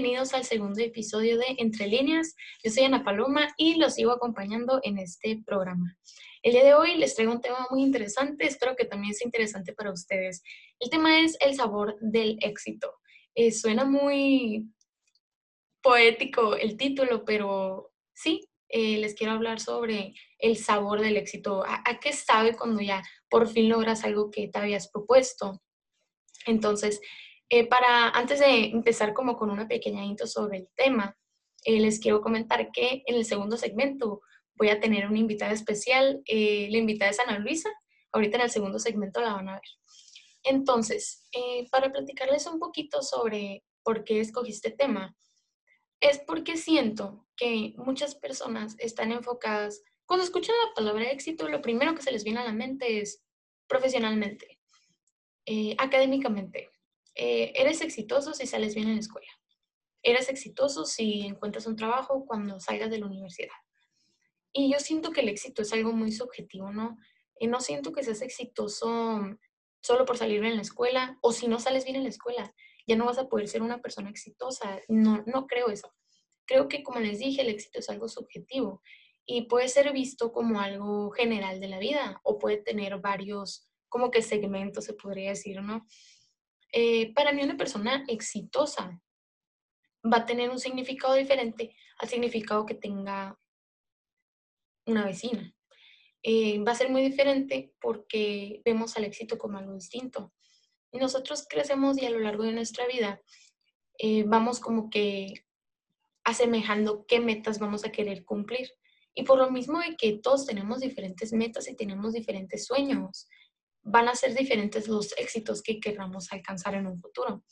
Bienvenidos al segundo episodio de Entre Líneas. Yo soy Ana Paloma y los sigo acompañando en este programa. El día de hoy les traigo un tema muy interesante, espero que también sea interesante para ustedes. El tema es el sabor del éxito. Eh, suena muy poético el título, pero sí, eh, les quiero hablar sobre el sabor del éxito. ¿A, ¿A, qué sabe cuando ya por fin logras algo que te habías propuesto? Entonces, eh, para, antes de empezar como con una pequeña intro sobre el tema, eh, les quiero comentar que en el segundo segmento voy a tener una invitada especial. Eh, la invitada es Ana Luisa. Ahorita en el segundo segmento la van a ver. Entonces, para platicarles un poquito sobre por qué escogí este tema, es porque siento que muchas personas están enfocadas, cuando escuchan la palabra éxito, lo primero que se les viene a la mente es profesionalmente, académicamente, eh, eres exitoso si sales bien en la escuela. Eres exitoso si encuentras un trabajo cuando salgas de la universidad. Y yo siento que el éxito es algo muy subjetivo, ¿no? Y no siento que seas exitoso solo por salir bien en la escuela o si no sales bien en la escuela, ya no vas a poder ser una persona exitosa. No, no creo eso. Creo que, como les dije, el éxito es algo subjetivo y puede ser visto como algo general de la vida o puede tener varios, como que segmentos, se podría decir, ¿no? Eh, para mí una persona exitosa va a tener un significado diferente al significado que tenga una vecina. Eh, va a ser muy diferente porque vemos al éxito como algo distinto. Nosotros crecemos y a lo largo de nuestra vida eh, vamos como que asemejando qué metas vamos a querer cumplir. Y por lo mismo de que todos tenemos diferentes metas y tenemos diferentes sueños, van a ser diferentes los éxitos que queramos alcanzar en un futuro.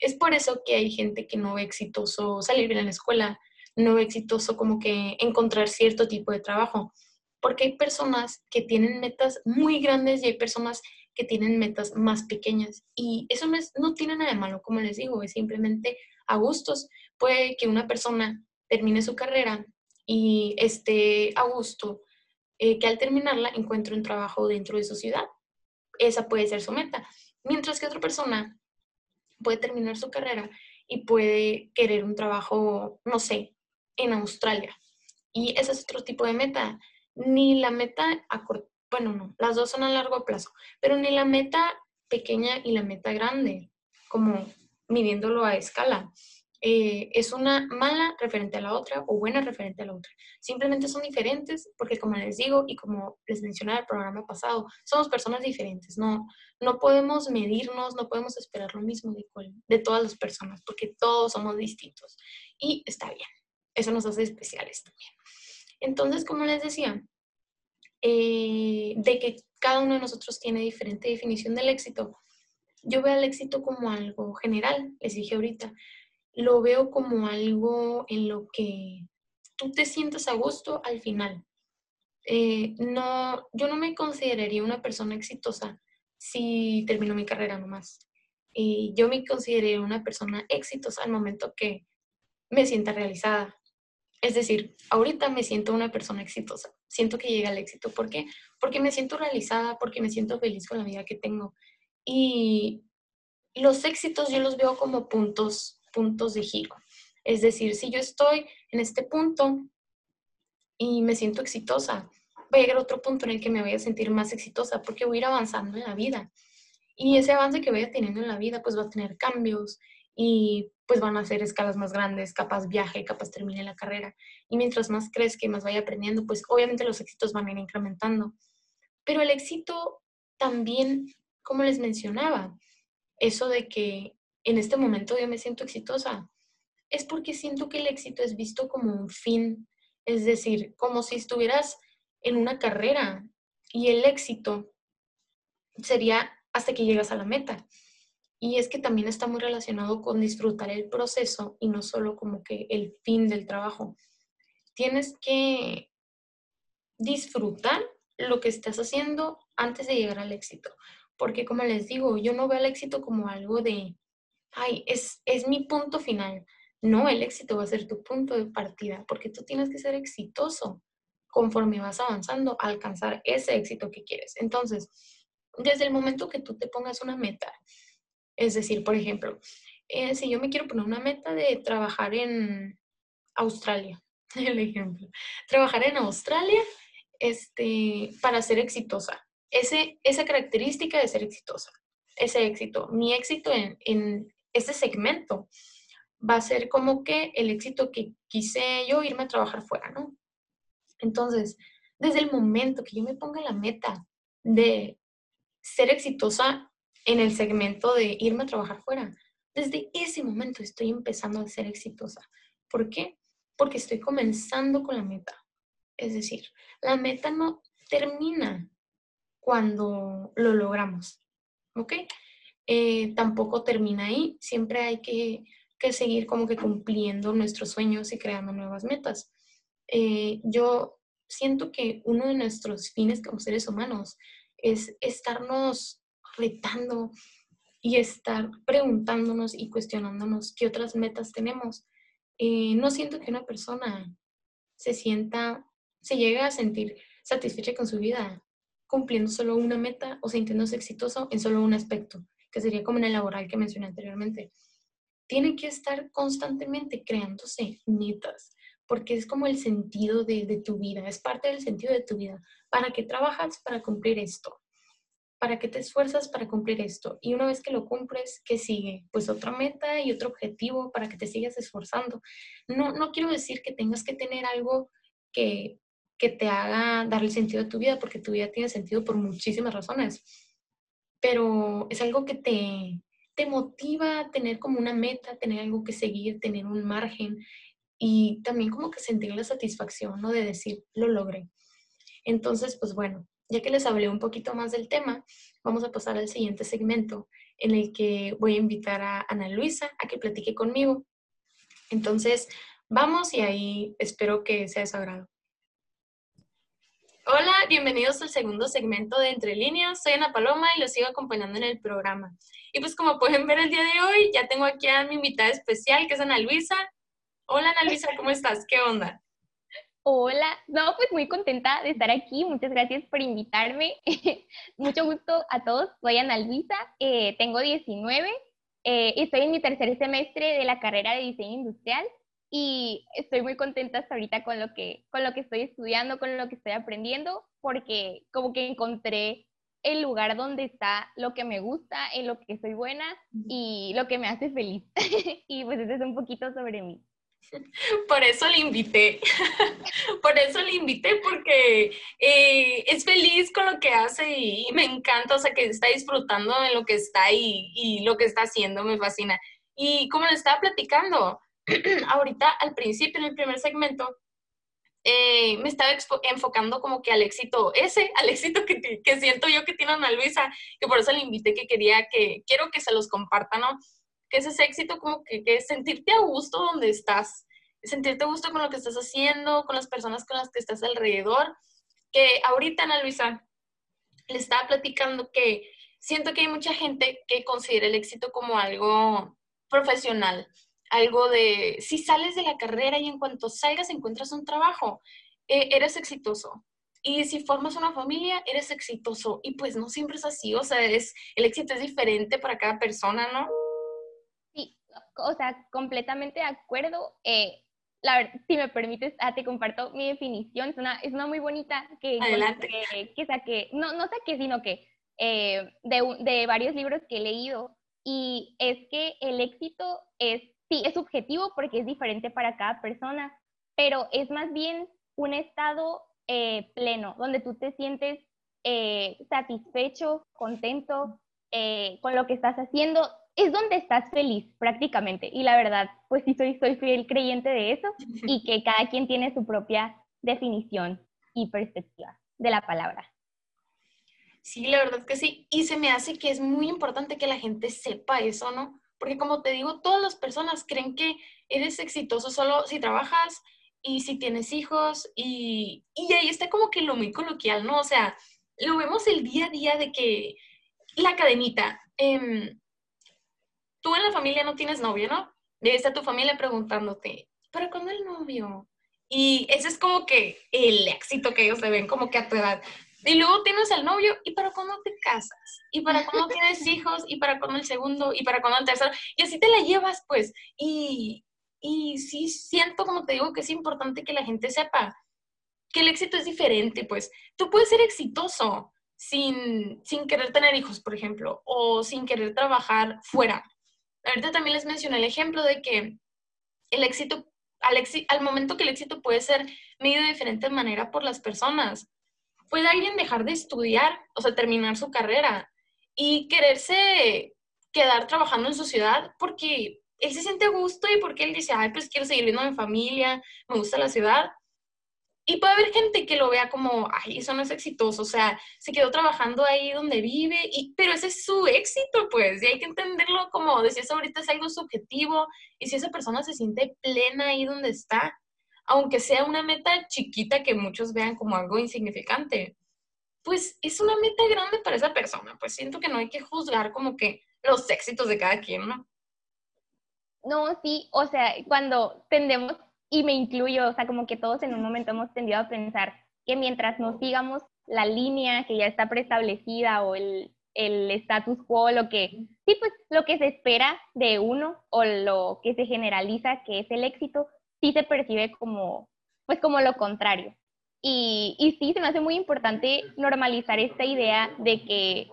Es por eso que hay gente que no ve exitoso salir bien en la escuela, no ve exitoso como que encontrar cierto tipo de trabajo, porque hay personas que tienen metas muy grandes y hay personas que tienen metas más pequeñas. Y eso no, es, no tiene nada de malo, como les digo, es simplemente a gustos. Puede que una persona termine su carrera y esté a gusto, eh, que al terminarla encuentre un trabajo dentro de su ciudad esa puede ser su meta. Mientras que otra persona puede terminar su carrera y puede querer un trabajo, no sé, en Australia. Y ese es otro tipo de meta. Ni la meta a corto, bueno, no, las dos son a largo plazo, pero ni la meta pequeña y la meta grande, como midiéndolo a escala. Eh, es una mala referente a la otra o buena referente a la otra. Simplemente son diferentes porque como les digo y como les mencioné en el programa pasado, somos personas diferentes. No, no podemos medirnos, no podemos esperar lo mismo de, de todas las personas porque todos somos distintos. Y está bien, eso nos hace especiales también. Entonces, como les decía, eh, de que cada uno de nosotros tiene diferente definición del éxito, yo veo el éxito como algo general, les dije ahorita, lo veo como algo en lo que tú te sientas a gusto al final. Eh, no, yo no me consideraría una persona exitosa si termino mi carrera nomás. Y yo me consideraría una persona exitosa al momento que me sienta realizada. Es decir, ahorita me siento una persona exitosa. Siento que llega al éxito. ¿Por qué? Porque me siento realizada, porque me siento feliz con la vida que tengo. Y los éxitos yo los veo como puntos puntos de giro. Es decir, si yo estoy en este punto y me siento exitosa, voy a llegar a otro punto en el que me voy a sentir más exitosa porque voy a ir avanzando en la vida. Y ese avance que vaya teniendo en la vida, pues va a tener cambios y pues van a ser escalas más grandes, capaz viaje, capaz termine la carrera. Y mientras más crezca y más vaya aprendiendo, pues obviamente los éxitos van a ir incrementando. Pero el éxito también, como les mencionaba, eso de que en este momento yo me siento exitosa, es porque siento que el éxito es visto como un fin, es decir, como si estuvieras en una carrera y el éxito sería hasta que llegas a la meta. Y es que también está muy relacionado con disfrutar el proceso y no solo como que el fin del trabajo. Tienes que disfrutar lo que estás haciendo antes de llegar al éxito. Porque como les digo, yo no veo el éxito como algo de, ay, es, es mi punto final. No, el éxito va a ser tu punto de partida, porque tú tienes que ser exitoso conforme vas avanzando a alcanzar ese éxito que quieres. Entonces, desde el momento que tú te pongas una meta, es decir, por ejemplo, eh, si yo me quiero poner una meta de trabajar en Australia, el ejemplo, trabajar en Australia este, para ser exitosa. Ese, esa característica de ser exitosa, ese éxito, mi éxito en, en ese segmento va a ser como que el éxito que quise yo irme a trabajar fuera, ¿no? Entonces, desde el momento que yo me ponga la meta de ser exitosa en el segmento de irme a trabajar fuera, desde ese momento estoy empezando a ser exitosa. ¿Por qué? Porque estoy comenzando con la meta. Es decir, la meta no termina cuando lo logramos. ¿Ok? Eh, tampoco termina ahí. Siempre hay que, que, seguir como que cumpliendo nuestros sueños y creando nuevas metas. Eh, yo siento que uno de nuestros fines como seres humanos es estarnos retando y estar preguntándonos y cuestionándonos qué otras metas tenemos. Eh, no siento que una persona se sienta, se llegue a sentir satisfecha con su vida cumpliendo solo una meta o sintiéndose exitoso en solo un aspecto, que sería como en el laboral que mencioné anteriormente. Tiene que estar constantemente creándose metas, porque es como el sentido de, de tu vida, es parte del sentido de tu vida. ¿Para qué trabajas? Para cumplir esto. ¿Para qué te esfuerzas para cumplir esto? Y una vez que lo cumples, ¿qué sigue? Pues otra meta y otro objetivo para que te sigas esforzando. No, no quiero decir que tengas que tener algo que, que te haga dar el sentido de tu vida, porque tu vida tiene sentido por muchísimas razones, pero es algo que te, te motiva a tener como una meta, tener algo que seguir, tener un margen y también como que sentir la satisfacción, ¿no? De decir, lo logré. Entonces, pues bueno, ya que les hablé un poquito más del tema, vamos a pasar al siguiente segmento en el que voy a invitar a Ana Luisa a que platique conmigo. Entonces, vamos y ahí espero que sea de su agrado. Hola, bienvenidos al segundo segmento de Entre Líneas. Soy Ana Paloma y los sigo acompañando en el programa. Y pues como pueden ver el día de hoy, ya tengo aquí a mi invitada especial, que es Ana Luisa. Hola Ana Luisa, ¿cómo estás? ¿Qué onda? Hola, no, pues muy contenta de estar aquí. Muchas gracias por invitarme. Mucho gusto a todos. Soy Ana Luisa, eh, tengo 19 eh, estoy en mi tercer semestre de la carrera de diseño industrial y estoy muy contenta hasta ahorita con lo que, con lo que estoy estudiando, con lo que estoy aprendiendo, porque como que encontré el lugar donde está lo que me gusta, en lo que soy buena y lo que me hace feliz. y pues eso es un poquito sobre mí. Por eso le invité, por eso le invité, porque eh, es feliz con lo que hace y, me encanta, o sea, que está disfrutando de lo que está y, y lo que está haciendo, me fascina. Y como le estaba platicando, ahorita al principio, en el primer segmento, eh, me estaba enfocando como que al éxito ese, al éxito que, que, siento yo que tiene Ana Luisa, que por eso le invité que quería que, quiero que se los comparta, ¿no? que es ese éxito como que, que sentirte a gusto donde estás, sentirte a gusto con lo que estás haciendo, con las personas con las que estás alrededor, que ahorita Ana Luisa le estaba platicando que siento que hay mucha gente que considera el éxito como algo profesional, algo de si sales de la carrera y en cuanto salgas encuentras un trabajo, eh, eres exitoso. Y si formas una familia, eres exitoso. Y pues no siempre es así, o sea, es, el éxito es diferente para cada persona, ¿no? o sea, completamente de acuerdo. Eh, la verdad, si me permites, ah, te comparto mi definición. Es una, es una muy bonita que, que, que saqué, no, no saqué, sino que eh, de, de varios libros que he leído. Y es que el éxito es, sí, es subjetivo porque es diferente para cada persona, pero es más bien un estado eh, pleno, donde tú te sientes satisfecho, contento con lo que estás haciendo es donde estás feliz prácticamente. Y la verdad, pues sí soy, soy fiel creyente de eso y que cada quien tiene su propia definición y perspectiva de la palabra. Sí, la verdad que sí. Y se me hace que es muy importante que la gente sepa eso, ¿no? Porque como te digo, todas las personas creen que eres exitoso solo si trabajas y si tienes hijos y, y ahí está como que lo muy coloquial, ¿no? O sea, lo vemos el día a día de que la cadenita, eh, tú en la familia no tienes novio, ¿no? Y está tu familia preguntándote, ¿pero cuándo el novio? Y ese es como que el éxito que ellos se ven como que a tu edad. Y luego tienes al novio, ¿y para cuándo te casas? ¿Y para cuándo tienes hijos? ¿Y para cuándo el segundo? ¿Y para cuándo el tercero? Y así te la llevas, pues. Y, y sí siento, como te digo, que es importante que la gente sepa que el éxito es diferente, pues. Tú puedes ser exitoso sin, sin querer tener hijos, por ejemplo, o sin querer trabajar fuera. Ahorita también les mencioné el ejemplo de que el éxito, al, al momento que el éxito puede ser medido de diferente manera por las personas. Puede alguien dejar de estudiar, o sea, terminar su carrera y quererse quedar trabajando en su ciudad porque él se siente gusto y porque él dice, ay, pues quiero seguir viendo a mi familia, me gusta la ciudad. Y puede haber gente que lo vea como, ay, eso no es exitoso, o sea, se quedó trabajando ahí donde vive, y, pero ese es su éxito, pues, y hay que entenderlo como decías ahorita, es algo subjetivo, y si esa persona se siente plena ahí donde está, aunque sea una meta chiquita que muchos vean como algo insignificante, pues es una meta grande para esa persona, pues siento que no hay que juzgar como que los éxitos de cada quien, ¿no? No, sí, o sea, cuando tendemos y me incluyo, o sea, como que todos en un momento hemos tendido a pensar que mientras no sigamos la línea que ya está preestablecida o el, el status quo, lo que, sí, pues lo que se espera de uno o lo que se generaliza que es el éxito, sí se percibe como, pues como lo contrario. Y, y sí, se me hace muy importante normalizar esta idea de que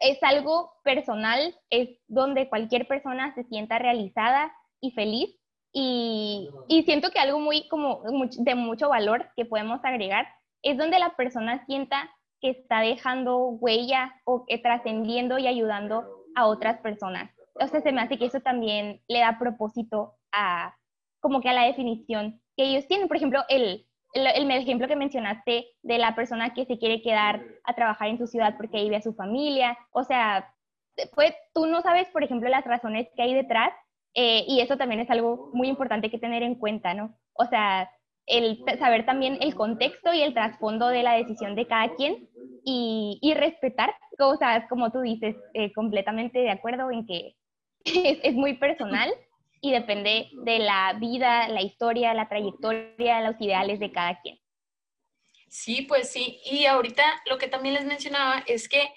es algo personal, es donde cualquier persona se sienta realizada y feliz y, siento que algo muy como de mucho valor que podemos agregar es donde la persona sienta que está dejando huella o que trascendiendo y ayudando a otras personas. O sea, se me hace que eso también le da propósito a como que a la definición que ellos tienen. Por ejemplo, el, el, el, ejemplo que mencionaste de la persona que se quiere quedar a trabajar en su ciudad porque vive a su familia. O sea, pues tú no sabes, por ejemplo, las razones que hay detrás eh, y eso también es algo muy importante que tener en cuenta, ¿no? O sea, el saber también el contexto y el trasfondo de la decisión de cada quien y, y respetar, sea, como tú dices, eh, completamente de acuerdo en que es, es, muy personal y depende de la vida, la historia, la trayectoria, los ideales de cada quien. Sí, pues sí. Y ahorita lo que también les mencionaba es que,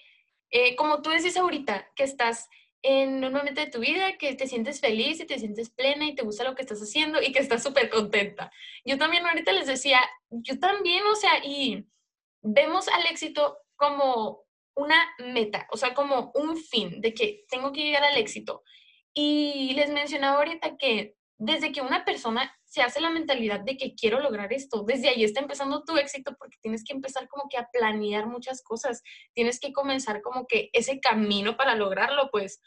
eh, como tú decís ahorita, que estás en un momento de tu vida que te sientes feliz y te sientes plena y te gusta lo que estás haciendo y que estás súper contenta. Yo también ahorita les decía, yo también, o sea, y vemos al éxito como una meta, o sea, como un fin de que tengo que llegar al éxito. Y les mencionaba ahorita que desde que una persona se hace la mentalidad de que quiero lograr esto, desde ahí está empezando tu éxito porque tienes que empezar como que a planear muchas cosas, tienes que comenzar como que ese camino para lograrlo, pues.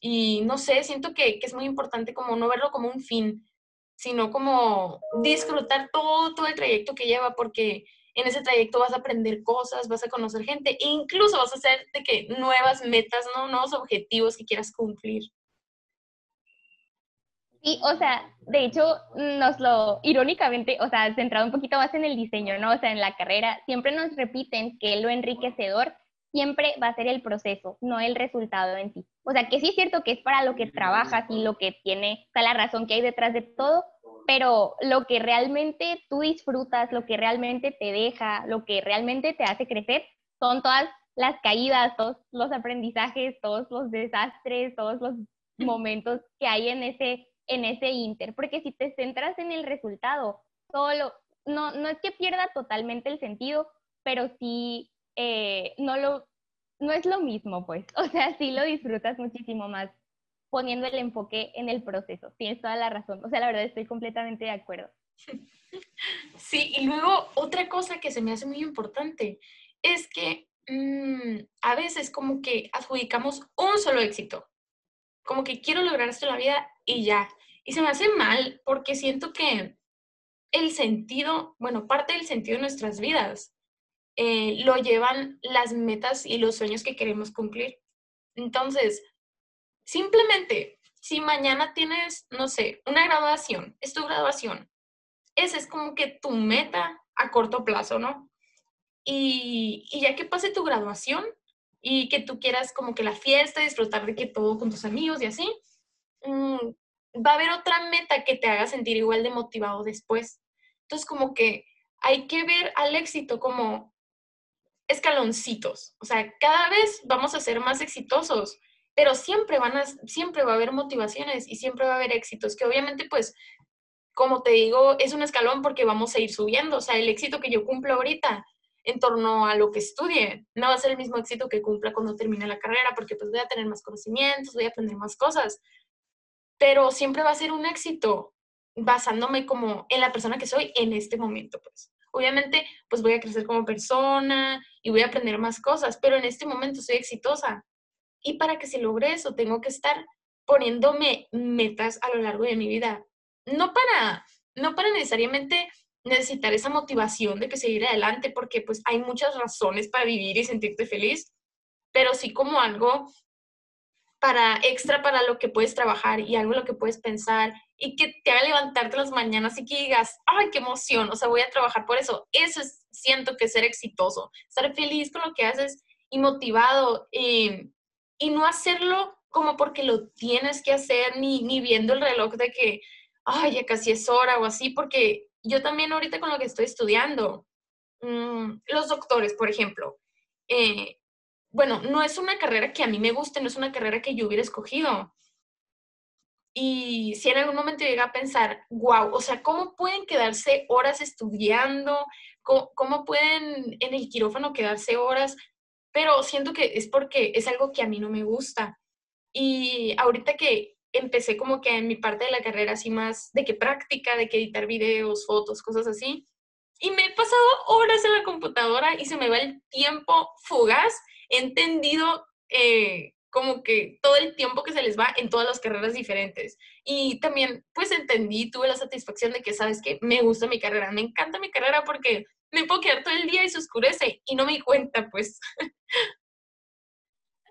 Y no sé, siento que, que es muy importante como no verlo como un fin, sino como disfrutar todo, todo el trayecto que lleva, porque en ese trayecto vas a aprender cosas, vas a conocer gente e incluso vas a hacer de que nuevas metas, ¿no? nuevos objetivos que quieras cumplir. Sí, o sea, de hecho, nos lo, irónicamente, o sea, centrado un poquito más en el diseño, ¿no? O sea, en la carrera, siempre nos repiten que lo enriquecedor siempre va a ser el proceso, no el resultado en sí. O sea, que sí es cierto que es para lo que trabajas y lo que tiene, o sea, la razón que hay detrás de todo, pero lo que realmente tú disfrutas, lo que realmente te deja, lo que realmente te hace crecer, son todas las caídas, todos los aprendizajes, todos los desastres, todos los momentos que hay en ese en ese inter, porque si te centras en el resultado, solo, no, no es que pierda totalmente el sentido, pero sí eh, no, lo, no es lo mismo, pues, o sea, sí lo disfrutas muchísimo más poniendo el enfoque en el proceso, tienes toda la razón, o sea, la verdad estoy completamente de acuerdo. Sí, y luego otra cosa que se me hace muy importante es que mm, a veces como que adjudicamos un solo éxito, como que quiero lograr esto en la vida y ya, y se me hace mal porque siento que el sentido, bueno, parte del sentido de nuestras vidas eh, lo llevan las metas y los sueños que queremos cumplir. Entonces, simplemente, si mañana tienes, no sé, una graduación, es tu graduación, esa es como que tu meta a corto plazo, ¿no? Y, y ya que pase tu graduación y que tú quieras como que la fiesta, disfrutar de que todo con tus amigos y así, mm, va a haber otra meta que te haga sentir igual de motivado después. Entonces, como que hay que ver al éxito como escaloncitos, o sea, cada vez vamos a ser más exitosos, pero siempre van a, siempre va a haber motivaciones y siempre va a haber éxitos, que obviamente pues, como te digo, es un escalón porque vamos a ir subiendo, o sea, el éxito que yo cumplo ahorita en torno a lo que estudie, no va a ser el mismo éxito que cumpla cuando termine la carrera, porque pues voy a tener más conocimientos, voy a aprender más cosas, pero siempre va a ser un éxito basándome como en la persona que soy en este momento, pues. Obviamente, pues voy a crecer como persona y voy a aprender más cosas, pero en este momento soy exitosa. Y para que se logre eso, tengo que estar poniéndome metas a lo largo de mi vida. No para, no para necesariamente necesitar esa motivación de que seguir adelante, porque pues hay muchas razones para vivir y sentirte feliz, pero sí como algo para extra para lo que puedes trabajar y algo en lo que puedes pensar y que te haga levantarte las mañanas y que digas, ay, qué emoción, o sea, voy a trabajar por eso. Eso es, siento que ser exitoso, estar feliz con lo que haces y motivado eh, y no hacerlo como porque lo tienes que hacer ni, ni viendo el reloj de que, ay, ya casi es hora o así, porque yo también ahorita con lo que estoy estudiando, mm, los doctores, por ejemplo, eh, bueno, no es una carrera que a mí me guste, no es una carrera que yo hubiera escogido, y si en algún momento llega a pensar, wow, o sea, ¿cómo pueden quedarse horas estudiando? ¿Cómo, pueden en el quirófano quedarse horas? Pero siento que es porque es algo que a mí no me gusta. Y ahorita que empecé como que en mi parte de la carrera así más de que práctica, de que editar videos, fotos, cosas así, y me he pasado horas en la computadora y se me va el tiempo fugaz. He entendido eh, como que todo el tiempo que se les va en todas las carreras diferentes. Y también, pues entendí, tuve la satisfacción de que, ¿sabes que Me gusta mi carrera, me encanta mi carrera porque me puedo quedar todo el día y se oscurece y no me di cuenta, pues.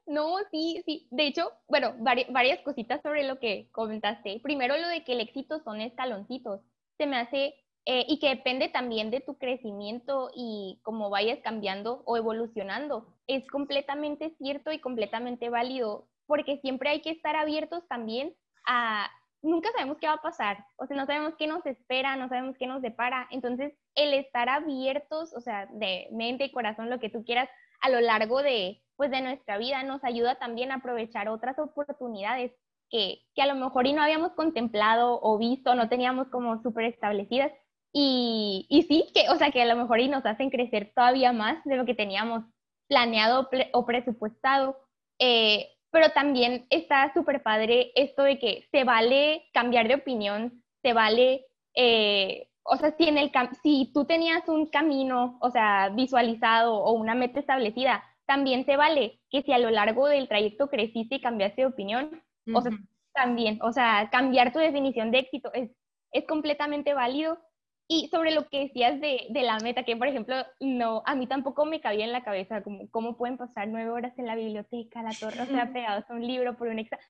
No, sí, sí. De hecho, bueno, varias cositas sobre lo que comentaste. Primero, lo de que el éxito son escaloncitos. Se me hace eh, y que depende también de tu crecimiento y cómo vayas cambiando o evolucionando. Es completamente cierto y completamente válido, porque siempre hay que estar abiertos también a, nunca sabemos qué va a pasar, o sea, no sabemos qué nos espera, no sabemos qué nos depara. Entonces, el estar abiertos, o sea, de mente y corazón, lo que tú quieras, a lo largo de, pues, de nuestra vida, nos ayuda también a aprovechar otras oportunidades que, que a lo mejor y no habíamos contemplado o visto, no teníamos como súper establecidas y, y, sí, que, o sea, que a lo mejor y nos hacen crecer todavía más de lo que teníamos planeado o presupuestado. Eh, pero también está súper padre esto de que se vale cambiar de opinión, se vale, eh, o sea, si, en el si tú tenías un camino, o sea, visualizado o una meta establecida, también se vale que si a lo largo del trayecto creciste y cambiaste de opinión, o sea, también, o sea, cambiar tu definición de éxito es, es completamente válido y sobre lo que decías de, de, la meta, que por ejemplo, no, a mí tampoco me cabía en la cabeza, como, ¿cómo pueden pasar nueve horas en la biblioteca, la torre, o sea, pegados a un libro por un examen?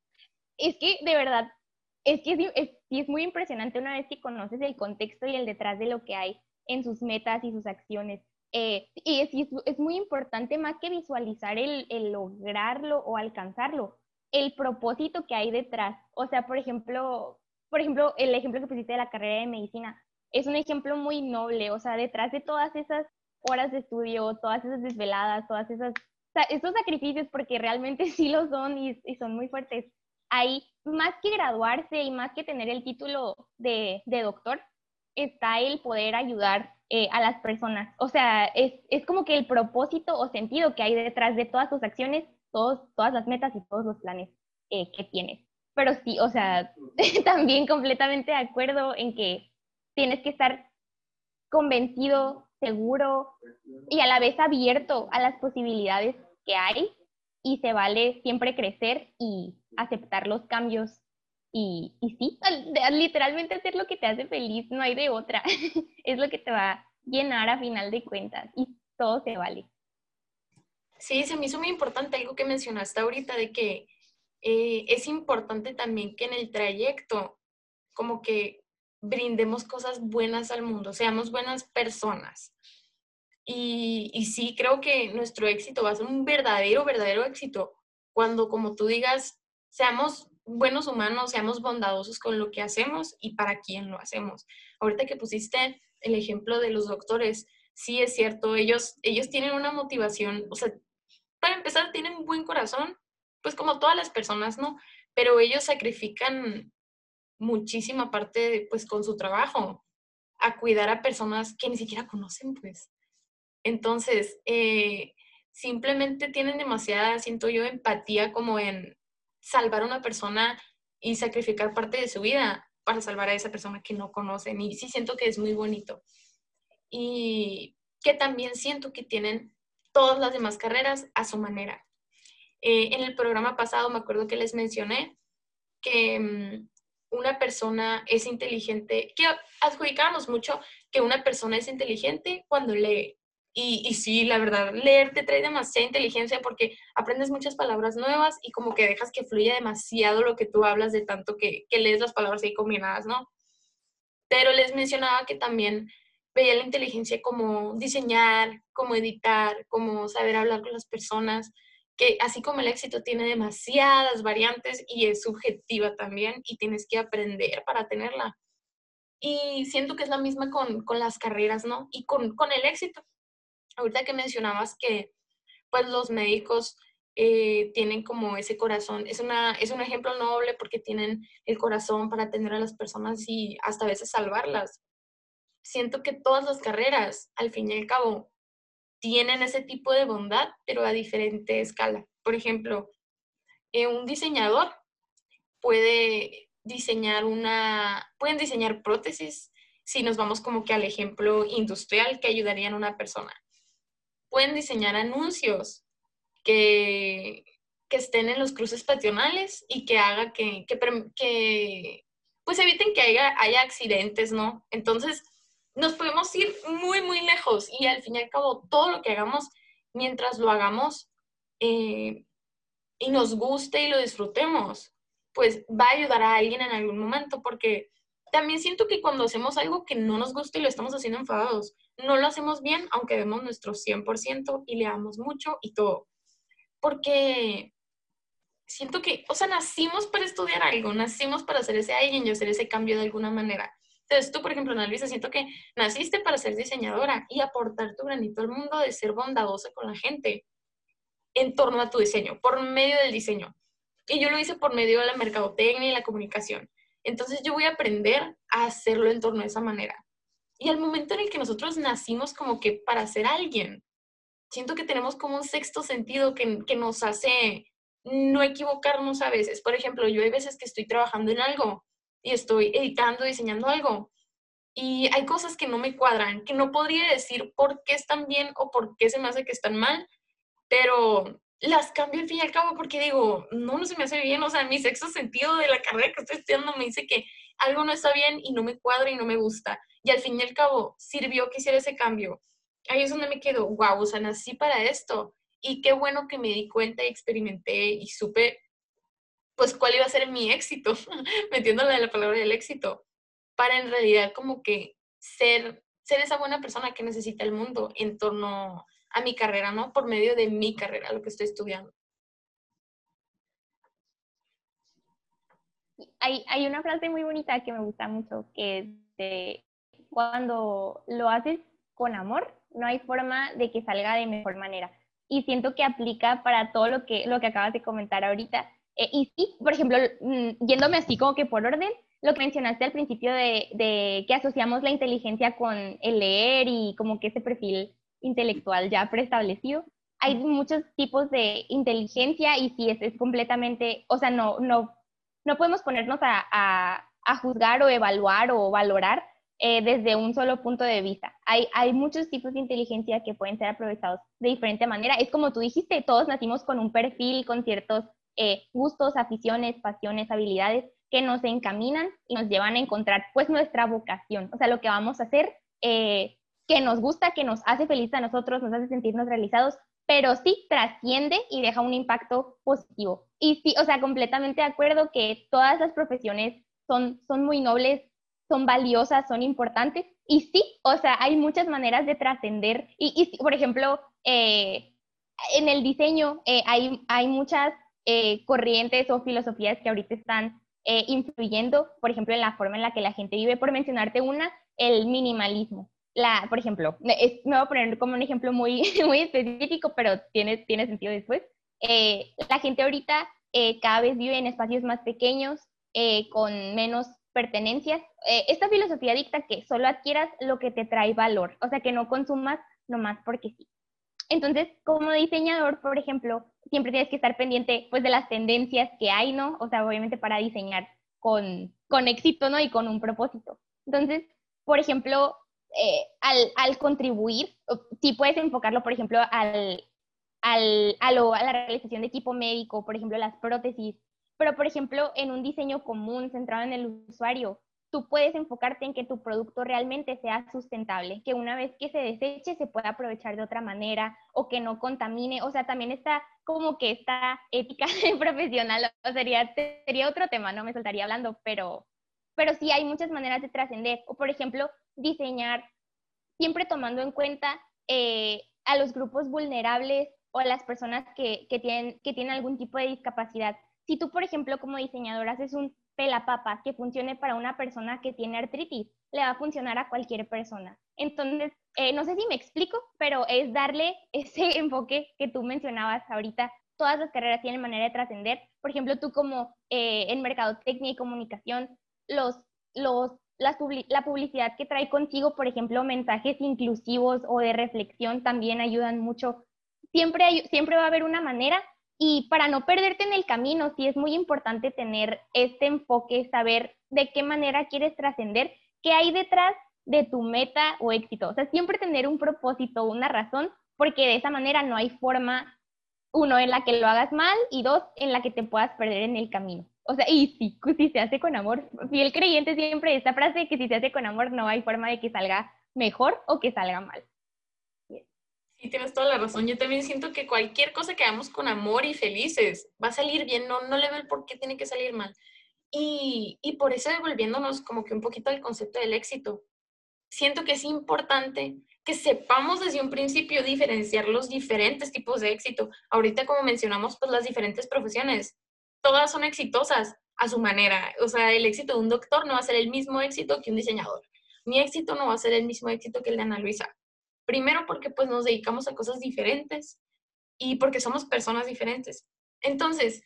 Es que, de verdad, es que es, es, muy impresionante una vez que conoces el contexto y el detrás de lo que hay en sus metas y sus acciones. Eh, y es, es, muy importante más que visualizar el, el lograrlo o alcanzarlo, el propósito que hay detrás. O sea, por ejemplo, por ejemplo, el ejemplo que pusiste de la carrera de medicina es un ejemplo muy noble, o sea, detrás de todas esas horas de estudio, todas esas desveladas, todas esas, estos sacrificios, porque realmente sí lo son y, son muy fuertes, hay más que graduarse y más que tener el título de, doctor, está el poder ayudar eh, a las personas. O sea, es, es, como que el propósito o sentido que hay detrás de todas tus acciones, todos, todas las metas y todos los planes eh, que tienes. Pero sí, o sea, también completamente de acuerdo en que tienes que estar convencido, seguro y a la vez abierto a las posibilidades que hay y se vale siempre crecer y aceptar los cambios y, sí, literalmente hacer lo que te hace feliz, no hay de otra, es lo que te va a llenar a final de cuentas y todo se vale. Sí, se me hizo muy importante algo que mencionaste ahorita de que eh, es importante también que en el trayecto como que brindemos cosas buenas al mundo, seamos buenas personas. Y, y sí, creo que nuestro éxito va a ser un verdadero, verdadero éxito cuando, como tú digas, seamos buenos humanos, seamos bondadosos con lo que hacemos y para quién lo hacemos. Ahorita que pusiste el ejemplo de los doctores, sí es cierto, ellos, ellos tienen una motivación, o sea, para empezar, tienen un buen corazón, pues como todas las personas, ¿no? Pero ellos sacrifican muchísima parte, pues con su trabajo, a cuidar a personas que ni siquiera conocen, pues. Entonces, eh, simplemente tienen demasiada, siento yo, empatía como en salvar a una persona y sacrificar parte de su vida para salvar a esa persona que no conocen. Y sí siento que es muy bonito. Y que también siento que tienen todas las demás carreras a su manera. Eh, en el programa pasado me acuerdo que les mencioné que mm, una persona es inteligente, que adjudicábamos mucho que una persona es inteligente cuando lee. Y, y, sí, la verdad, leer te trae demasiada inteligencia porque aprendes muchas palabras nuevas y como que dejas que fluya demasiado lo que tú hablas de tanto que, que lees las palabras ahí combinadas, ¿no? Pero les mencionaba que también veía la inteligencia como diseñar, como editar, como saber hablar con las personas, que así como el éxito tiene demasiadas variantes y es subjetiva también y tienes que aprender para tenerla. Y siento que es la misma con, con las carreras, ¿no? Y con, con, el éxito. Ahorita que mencionabas que pues los médicos eh, tienen como ese corazón, es, una, es un ejemplo noble porque tienen el corazón para atender a las personas y hasta a veces salvarlas siento que todas las carreras, al fin y al cabo, tienen ese tipo de bondad, pero a diferente escala. Por ejemplo, eh, un diseñador puede diseñar una, pueden diseñar prótesis si nos vamos como que al ejemplo industrial que ayudarían a una persona. Pueden diseñar anuncios que, que estén en los cruces pasionales y que haga que, que, que pues eviten que haya, haya accidentes, ¿no? Entonces, nos podemos ir muy, muy lejos y al fin y al cabo todo lo que hagamos, mientras lo hagamos eh, y nos guste y lo disfrutemos, pues va a ayudar a alguien en algún momento, porque también siento que cuando hacemos algo que no nos gusta y lo estamos haciendo enfadados, no lo hacemos bien, aunque demos nuestro 100% y le damos mucho y todo. Porque siento que, o sea, nacimos para estudiar algo, nacimos para hacer ese alguien y hacer ese cambio de alguna manera. Entonces tú, por ejemplo, Ana Luisa, siento que naciste para ser diseñadora y aportar tu granito al mundo de ser bondadosa con la gente en torno a tu diseño, por medio del diseño. Y yo lo hice por medio de la mercadotecnia y la comunicación. Entonces yo voy a aprender a hacerlo en torno a esa manera. Y al momento en el que nosotros nacimos como que para ser alguien, siento que tenemos como un sexto sentido que, que nos hace no equivocarnos a veces. Por ejemplo, yo hay veces que estoy trabajando en algo y estoy editando, diseñando algo. Y hay cosas que no me cuadran, que no podría decir por qué están bien o por qué se me hace que están mal, pero las cambio al fin y al cabo porque digo, no, no se me hace bien, o sea, mi sexto sentido de la carrera que estoy estudiando me dice que algo no está bien y no me cuadra y no me gusta. Y al fin y al cabo sirvió que hiciera ese cambio. Ahí es donde me quedo, wow, o sea, nací para esto. Y qué bueno que me di cuenta y experimenté y supe pues cuál iba a ser mi éxito, metiéndole la palabra del éxito, para en realidad como que ser, ser esa buena persona que necesita el mundo en torno a mi carrera, ¿no? Por medio de mi carrera, lo que estoy estudiando. Hay, hay una frase muy bonita que me gusta mucho, que es cuando lo haces con amor, no hay forma de que salga de mejor manera. Y siento que aplica para todo lo que, lo que acabas de comentar ahorita, eh, y sí, por ejemplo, mm, yéndome así como que por orden, lo que mencionaste al principio de, de, que asociamos la inteligencia con el leer y como que ese perfil intelectual ya preestablecido. Hay muchos tipos de inteligencia y sí, es, es completamente, o sea, no, no, no podemos ponernos a, a, a juzgar o evaluar o valorar eh, desde un solo punto de vista. Hay, hay muchos tipos de inteligencia que pueden ser aprovechados de diferente manera. Es como tú dijiste, todos nacimos con un perfil, con ciertos eh, gustos, aficiones, pasiones, habilidades que nos encaminan y nos llevan a encontrar pues nuestra vocación, o sea, lo que vamos a hacer eh, que nos gusta, que nos hace feliz a nosotros, nos hace sentirnos realizados, pero sí trasciende y deja un impacto positivo. Y sí, o sea, completamente de acuerdo que todas las profesiones son, son muy nobles, son valiosas, son importantes. Y sí, o sea, hay muchas maneras de trascender. Y, por ejemplo, eh, en el diseño hay, hay muchas eh, corrientes o filosofías que ahorita están eh, influyendo, por ejemplo, en la forma en la que la gente vive. Por mencionarte una, el minimalismo. la, por ejemplo, me voy a poner como un ejemplo muy, muy específico, pero tiene, tiene sentido después. Eh, la gente ahorita eh, cada vez vive en espacios más pequeños, con menos pertenencias. esta filosofía dicta que solo adquieras lo que te trae valor, o sea, que no consumas nomás porque sí. Entonces, como diseñador, por ejemplo, siempre tienes que estar pendiente pues de las tendencias que hay, ¿no? O sea, obviamente para diseñar con, con éxito, ¿no? Y con un propósito. Entonces, por ejemplo, eh, al, al, contribuir, si puedes enfocarlo, por ejemplo, al, al, a, a la realización de equipo médico, por ejemplo, las prótesis, pero por ejemplo, en un diseño común centrado en el usuario, tú puedes enfocarte en que tu producto realmente sea sustentable, que una vez que se deseche se pueda aprovechar de otra manera o que no contamine, o sea, también está como que esta ética profesional, o sería, sería otro tema, no me soltaría hablando, pero, pero sí hay muchas maneras de trascender, o por ejemplo, diseñar siempre tomando en cuenta eh, a los grupos vulnerables o a las personas que, que, tienen, que tienen algún tipo de discapacidad. Si tú, por ejemplo, como diseñador haces un pelapapas que funcione para una persona que tiene artritis, le va a funcionar a cualquier persona. Entonces, eh, no sé si me explico, pero es darle ese enfoque que tú mencionabas ahorita. Todas las carreras tienen manera de trascender. Por ejemplo, tú como eh, en mercadotecnia y comunicación, los, los, la, la publicidad que trae consigo, por ejemplo, mensajes inclusivos o de reflexión también ayudan mucho. Siempre, siempre va a haber una manera y para no perderte en el camino, sí es muy importante tener este enfoque, saber de qué manera quieres trascender, qué hay detrás de tu meta o éxito. O sea, siempre tener un propósito, una razón, porque de esa manera no hay forma, uno, en la que lo hagas mal y dos, en la que te puedas perder en el camino. O sea, y sí, si se hace con amor, fiel creyente siempre esta frase de que si se hace con amor no hay forma de que salga mejor o que salga mal. Sí, tienes toda la razón. Yo también siento que cualquier cosa que hagamos con amor y felices va a salir bien, no, no le veo el por qué tiene que salir mal. Y, y por eso devolviéndonos como que un poquito al concepto del éxito, siento que es importante que sepamos desde un principio diferenciar los diferentes tipos de éxito. Ahorita como mencionamos, pues las diferentes profesiones, todas son exitosas a su manera. O sea, el éxito de un doctor no va a ser el mismo éxito que un diseñador. Mi éxito no va a ser el mismo éxito que el de Ana Luisa. Primero porque pues nos dedicamos a cosas diferentes y porque somos personas diferentes. Entonces,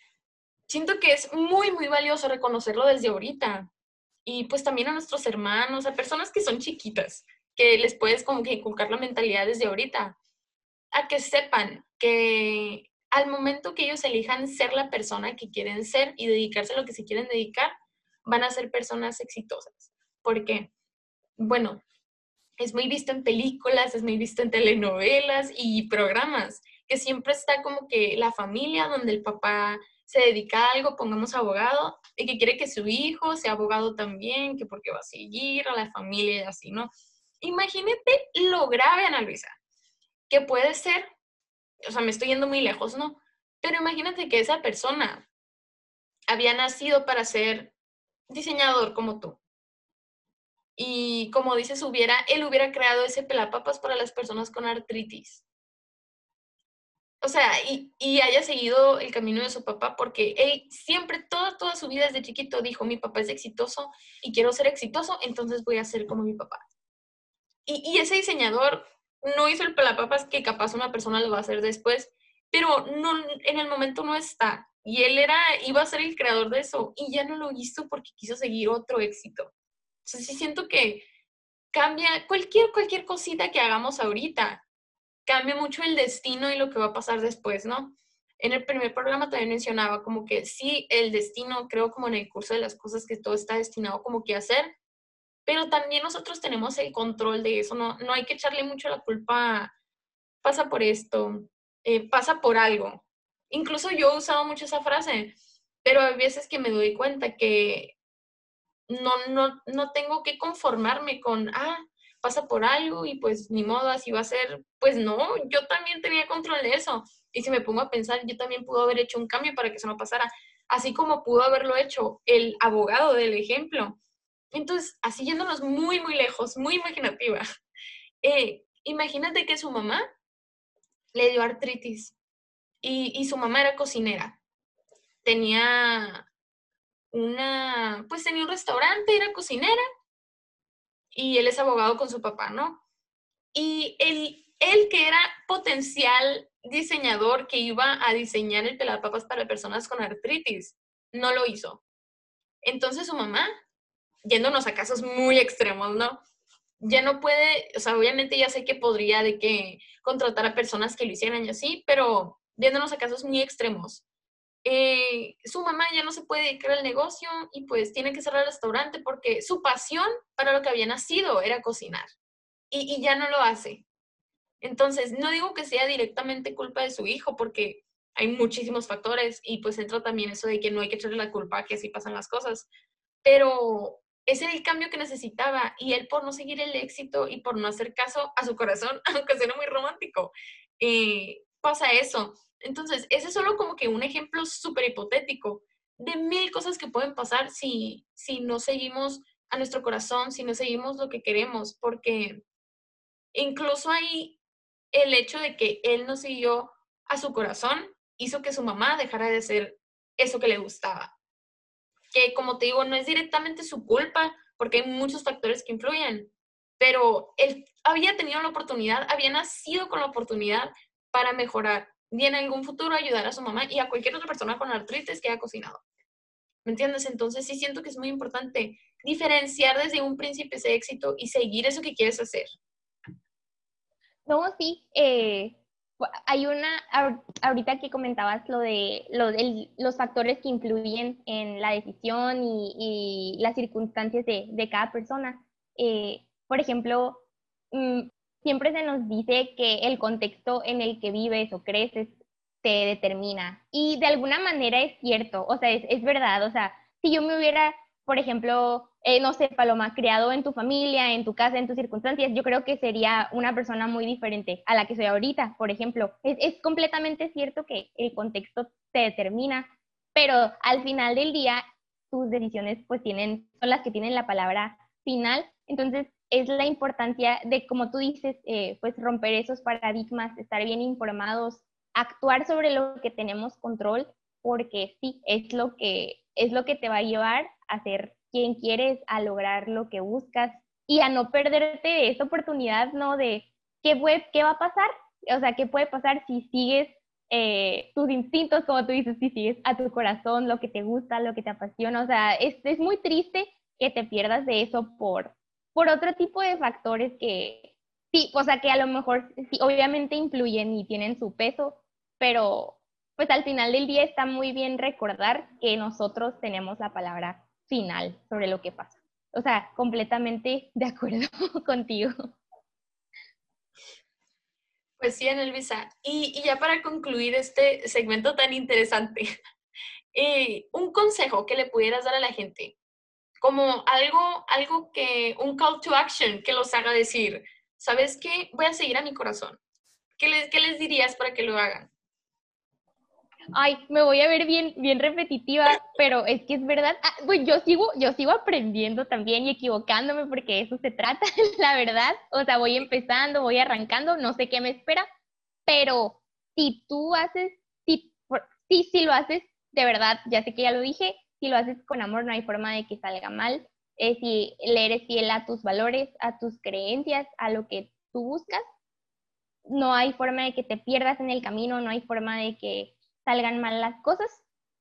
siento que es muy, muy valioso reconocerlo desde ahorita. Y pues también a nuestros hermanos, a personas que son chiquitas, que les puedes como que inculcar la mentalidad desde ahorita, a que sepan que al momento que ellos elijan ser la persona que quieren ser y dedicarse a lo que se quieren dedicar, van a ser personas exitosas. Porque, bueno, es muy visto en películas, es muy visto en telenovelas y programas, que siempre está como que la familia donde el papá se dedica a algo, pongamos abogado, y que quiere que su hijo sea abogado también, que porque va a seguir a la familia y así, ¿no? Imagínate lo grave, Ana Luisa, que puede ser, o sea, me estoy yendo muy lejos, ¿no? Pero imagínate que esa persona había nacido para ser diseñador como tú y como dices, hubiera, él hubiera creado ese pelapapas para las personas con artritis. O sea, y, haya seguido el camino de su papá, porque él siempre, toda, toda su vida desde chiquito dijo, mi papá es exitoso y quiero ser exitoso, entonces voy a ser como mi papá. Y, y ese diseñador no hizo el pelapapas que capaz una persona lo va a hacer después, pero no, en el momento no está. Y él era, iba a ser el creador de eso y ya no lo hizo porque quiso seguir otro éxito. O sí siento que cambia cualquier, cualquier cosita que hagamos ahorita, cambia mucho el destino y lo que va a pasar después, ¿no? En el primer programa también mencionaba como que sí, el destino, creo como en el curso de las cosas que todo está destinado como que a hacer, pero también nosotros tenemos el control de eso, no, no hay que echarle mucho la culpa, pasa por esto, eh, pasa por algo. Incluso yo he usado mucho esa frase, pero hay veces que me doy cuenta que no, no, no tengo que conformarme con, ah, pasa por algo y pues ni modo, así va a ser. Pues no, yo también tenía control de eso. Y si me pongo a pensar, yo también pudo haber hecho un cambio para que eso no pasara, así como pudo haberlo hecho el abogado del ejemplo. Entonces, así yéndonos muy, muy lejos, muy imaginativa. Eh, imagínate que su mamá le dio artritis y, y su mamá era cocinera. Tenía una, pues tenía un restaurante, era cocinera y él es abogado con su papá, ¿no? Y él, él que era potencial diseñador que iba a diseñar el pelapapas para personas con artritis, no lo hizo. Entonces su mamá, yéndonos a casos muy extremos, ¿no? Ya no puede, o sea, obviamente ya sé que podría de que contratar a personas que lo hicieran y así, pero yéndonos a casos muy extremos. Eh, su mamá ya no se puede dedicar al negocio y pues tiene que cerrar el restaurante porque su pasión para lo que había nacido era cocinar y, ya no lo hace. Entonces, no digo que sea directamente culpa de su hijo porque hay muchísimos factores y pues entra también eso de que no hay que echarle la culpa que así pasan las cosas, pero ese era el cambio que necesitaba y él por no seguir el éxito y por no hacer caso a su corazón, aunque sea muy romántico, eh, pasa eso. Entonces, ese es solo como que un ejemplo súper hipotético de mil cosas que pueden pasar si, si no seguimos a nuestro corazón, si no seguimos lo que queremos, porque incluso hay el hecho de que él no siguió a su corazón hizo que su mamá dejara de ser eso que le gustaba. Que como te digo, no es directamente su culpa, porque hay muchos factores que influyen, pero él había tenido la oportunidad, había nacido con la oportunidad para mejorar y en algún futuro ayudar a su mamá y a cualquier otra persona con artritis que haya cocinado. ¿Me entiendes? Entonces sí siento que es muy importante diferenciar desde un principio ese éxito y seguir eso que quieres hacer. No, sí. Eh, hay una, ahorita que comentabas lo de, los factores que influyen en la decisión y, las circunstancias de, cada persona. Eh, por ejemplo, mm, siempre se nos dice que el contexto en el que vives o creces te determina. Y de alguna manera es cierto, o sea, es, es verdad. O sea, si yo me hubiera, por ejemplo, eh, no sé, Paloma, criado en tu familia, en tu casa, en tus circunstancias, yo creo que sería una persona muy diferente a la que soy ahorita, por ejemplo. Es, es completamente cierto que el contexto te determina, pero al final del día tus decisiones pues tienen, son las que tienen la palabra final. Entonces, es la importancia de, como tú dices, eh, pues romper esos paradigmas, estar bien informados, actuar sobre lo que tenemos control, porque sí, es lo que, es lo que te va a llevar a ser quien quieres, a lograr lo que buscas y a no perderte esa oportunidad, ¿no? De qué, puede, qué va a pasar, o sea, qué puede pasar si sigues eh, tus instintos, como tú dices, si sigues a tu corazón, lo que te gusta, lo que te apasiona, o sea, es, es muy triste que te pierdas de eso por, por otro tipo de factores que, sí, o sea, que a lo mejor, sí, obviamente influyen y tienen su peso, pero pues al final del día está muy bien recordar que nosotros tenemos la palabra final sobre lo que pasa. O sea, completamente de acuerdo contigo. Pues sí, Anelvisa. Y, y ya para concluir este segmento tan interesante, eh, un consejo que le pudieras dar a la gente, como algo, algo que, un call to action que los haga decir, ¿sabes qué? Voy a seguir a mi corazón. ¿Qué les, qué les dirías para que lo hagan? ay, me voy a ver bien, bien repetitiva, pero es que es verdad, ah, pues yo sigo, yo sigo aprendiendo también y equivocándome porque eso se trata, la verdad, o sea, voy empezando, voy arrancando, no sé qué me espera, pero si tú haces, si, si, si lo haces de verdad, ya sé que ya lo dije, si lo haces con amor no hay forma de que salga mal, si le eres fiel a tus valores, a tus creencias, a lo que tú buscas, no hay forma de que te pierdas en el camino, no hay forma de que salgan mal las cosas.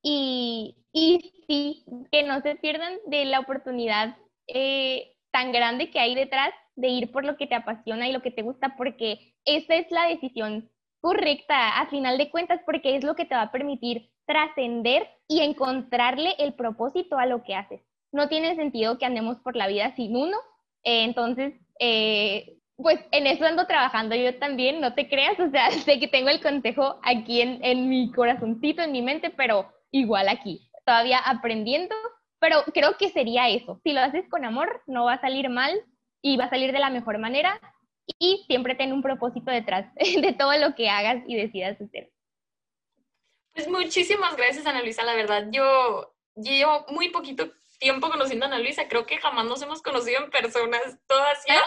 Y, y sí, que no se pierdan de la oportunidad eh, tan grande que hay detrás de ir por lo que te apasiona y lo que te gusta, porque esa es la decisión correcta a final de cuentas, porque es lo que te va a permitir trascender y encontrarle el propósito a lo que haces. No tiene sentido que andemos por la vida sin uno, eh, entonces eh, pues en eso ando trabajando yo también, no te creas, o sea, sé que tengo el consejo aquí en, en mi corazoncito, en mi mente, pero igual aquí, todavía aprendiendo, pero creo que sería eso. Si lo haces con amor, no va a salir mal y va a salir de la mejor manera y siempre ten un propósito detrás de todo lo que hagas y decidas hacer. Pues muchísimas gracias, Ana Luisa, la verdad. Yo llevo muy poquito tiempo conociendo a Ana Luisa, creo que jamás nos hemos conocido en personas, todas ya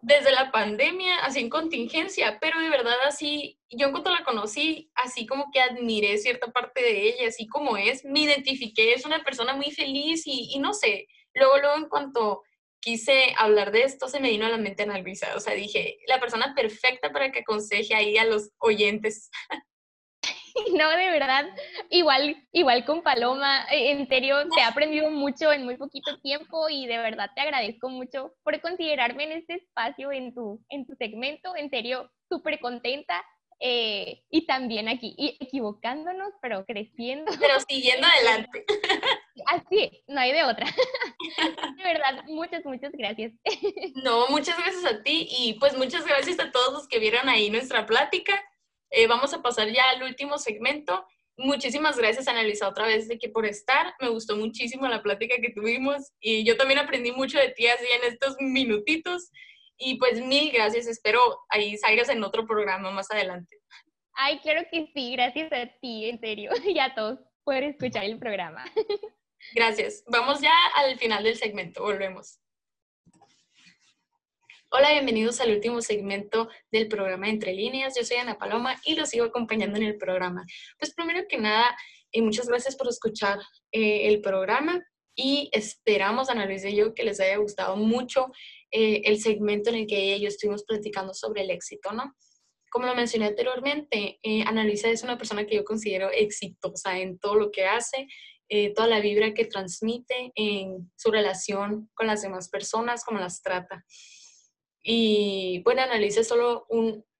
desde la pandemia, así en contingencia, pero de verdad así, yo en cuanto la conocí, así como que admiré cierta parte de ella, así como es, me identifiqué, es una persona muy feliz y, y no sé, luego, luego en cuanto quise hablar de esto, se me vino a la mente Ana Luisa. O sea, dije, la persona perfecta para que aconseje ahí a los oyentes. No, de verdad, igual, igual con Paloma, eh, en serio, te he aprendido mucho en muy poquito tiempo y de verdad te agradezco mucho por considerarme en este espacio, en tu, en tu segmento, en serio, súper contenta eh, y también aquí, y equivocándonos, pero creciendo. Pero siguiendo adelante. Así, no hay de otra. De verdad, muchas, muchas gracias. No, muchas gracias a ti y pues muchas gracias a todos los que vieron ahí nuestra plática. Eh, vamos a pasar ya al último segmento. Muchísimas gracias, Analisa, otra vez de que por estar. Me gustó muchísimo la plática que tuvimos y yo también aprendí mucho de ti así en estos minutitos. Y pues mil gracias, espero ahí salgas en otro programa más adelante. Ay, claro que sí, gracias a ti, en serio, y a todos por escuchar el programa. Gracias. Vamos ya al final del segmento, volvemos. Hola, bienvenidos al último segmento del programa Entre Líneas. Yo soy Ana Paloma y los sigo acompañando en el programa. Pues primero que nada, eh, muchas gracias por escuchar eh, el programa y esperamos, Ana Luisa y yo, que les haya gustado mucho eh, el segmento en el que yo estuvimos platicando sobre el éxito, ¿no? Como lo mencioné anteriormente, eh, Ana Luisa es una persona que yo considero exitosa en todo lo que hace, eh, toda la vibra que transmite en su relación con las demás personas, cómo las trata. Y bueno, Ana Luisa es solo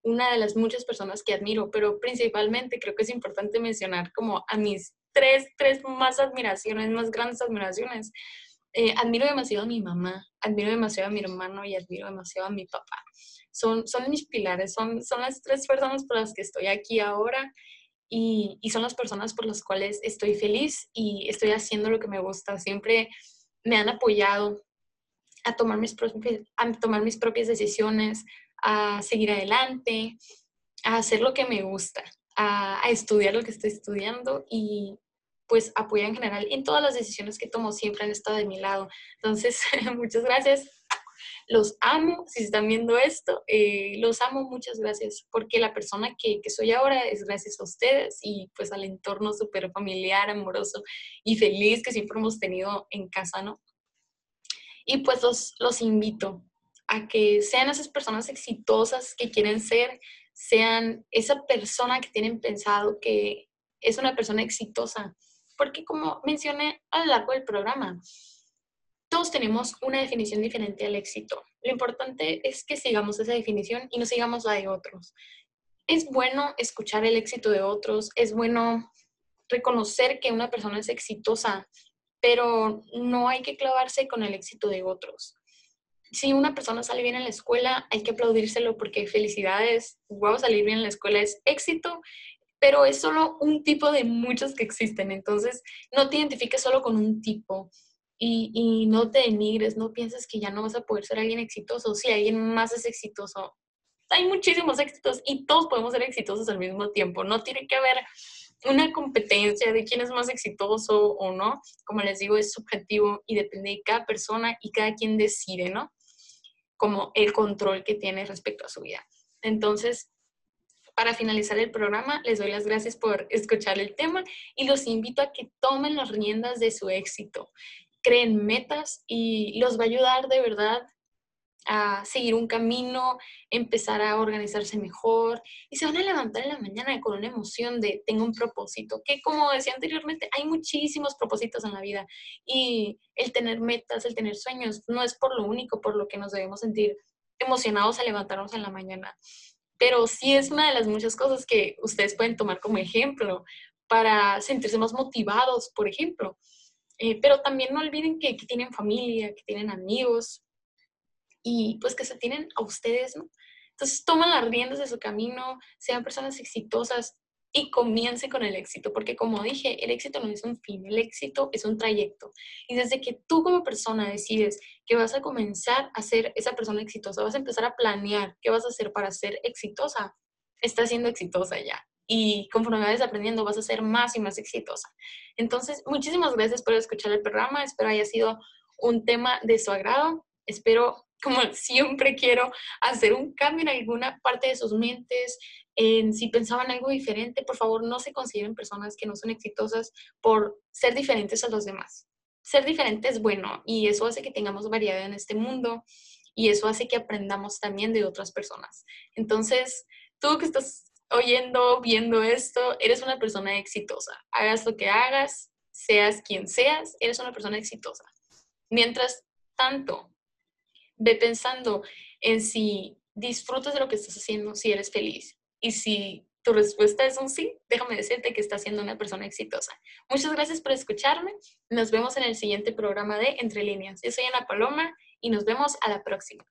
una de las muchas personas que admiro, pero principalmente creo que es importante mencionar como a mis tres, tres más admiraciones, más grandes admiraciones. Eh, admiro demasiado a mi mamá, admiro demasiado a mi hermano y admiro demasiado a mi papá. Son, son mis pilares, son, son las tres personas por las que estoy aquí ahora y, y, son las personas por las cuales estoy feliz y estoy haciendo lo que me gusta. Siempre me han apoyado a tomar mis, a tomar mis propias decisiones, a seguir adelante, a hacer lo que me gusta, a, a estudiar lo que estoy estudiando y, pues apoya en general en todas las decisiones que tomo, siempre han estado de mi lado. Entonces, muchas gracias. Los amo, si están viendo esto, eh, los amo, muchas gracias, porque la persona que, que, soy ahora es gracias a ustedes y pues al entorno súper familiar, amoroso y feliz que siempre hemos tenido en casa, ¿no? Y pues los, los invito a que sean esas personas exitosas que quieren ser, sean esa persona que tienen pensado que es una persona exitosa, porque como mencioné a lo largo del programa, todos tenemos una definición diferente al éxito. Lo importante es que sigamos esa definición y no sigamos la de otros. Es bueno escuchar el éxito de otros, es bueno reconocer que una persona es exitosa, pero no hay que clavarse con el éxito de otros. Si una persona sale bien en la escuela, hay que aplaudírselo porque felicidades, wow, salir bien en la escuela es éxito pero es solo un tipo de muchos que existen. Entonces, no te identifiques solo con un tipo y, y, no te denigres, no pienses que ya no vas a poder ser alguien exitoso. Si alguien más es exitoso, hay muchísimos éxitos y todos podemos ser exitosos al mismo tiempo. No tiene que haber una competencia de quién es más exitoso o no. Como les digo, es subjetivo y depende de cada persona y cada quien decide, ¿no? Como el control que tiene respecto a su vida. Entonces, para finalizar el programa, les doy las gracias por escuchar el tema y los invito a que tomen las riendas de su éxito, creen metas y los va a ayudar de verdad a seguir un camino, empezar a organizarse mejor y se van a levantar en la mañana con una emoción de tengo un propósito, que como decía anteriormente, hay muchísimos propósitos en la vida y el tener metas, el tener sueños, no es por lo único por lo que nos debemos sentir emocionados a levantarnos en la mañana pero sí es una de las muchas cosas que ustedes pueden tomar como ejemplo para sentirse más motivados, por ejemplo. Eh, pero también no olviden que, que, tienen familia, que tienen amigos y pues que se tienen a ustedes, ¿no? Entonces toman las riendas de su camino, sean personas exitosas, y comience con el éxito, porque como dije, el éxito no es un fin, el éxito es un trayecto. Y desde que tú como persona decides que vas a comenzar a ser esa persona exitosa, vas a empezar a planear qué vas a hacer para ser exitosa, estás siendo exitosa ya. Y conforme vayas aprendiendo, vas a ser más y más exitosa. Entonces, muchísimas gracias por escuchar el programa. Espero haya sido un tema de su agrado. Espero, como siempre quiero, hacer un cambio en alguna parte de sus mentes, en si pensaban algo diferente, por favor no se consideren personas que no son exitosas por ser diferentes a los demás. ser diferente es bueno y eso hace que tengamos variedad en este mundo y eso hace que aprendamos también de otras personas. Entonces, tú que estás oyendo, viendo esto, eres una persona exitosa. Hagas lo que hagas, seas quien seas, eres una persona exitosa. Mientras tanto, ve pensando en si disfrutas de lo que estás haciendo, si eres feliz. Y si tu respuesta es un sí, déjame decirte que estás siendo una persona exitosa. Muchas gracias por escucharme. Nos vemos en el siguiente programa de Entre Líneas. Yo soy Ana Paloma y nos vemos a la próxima.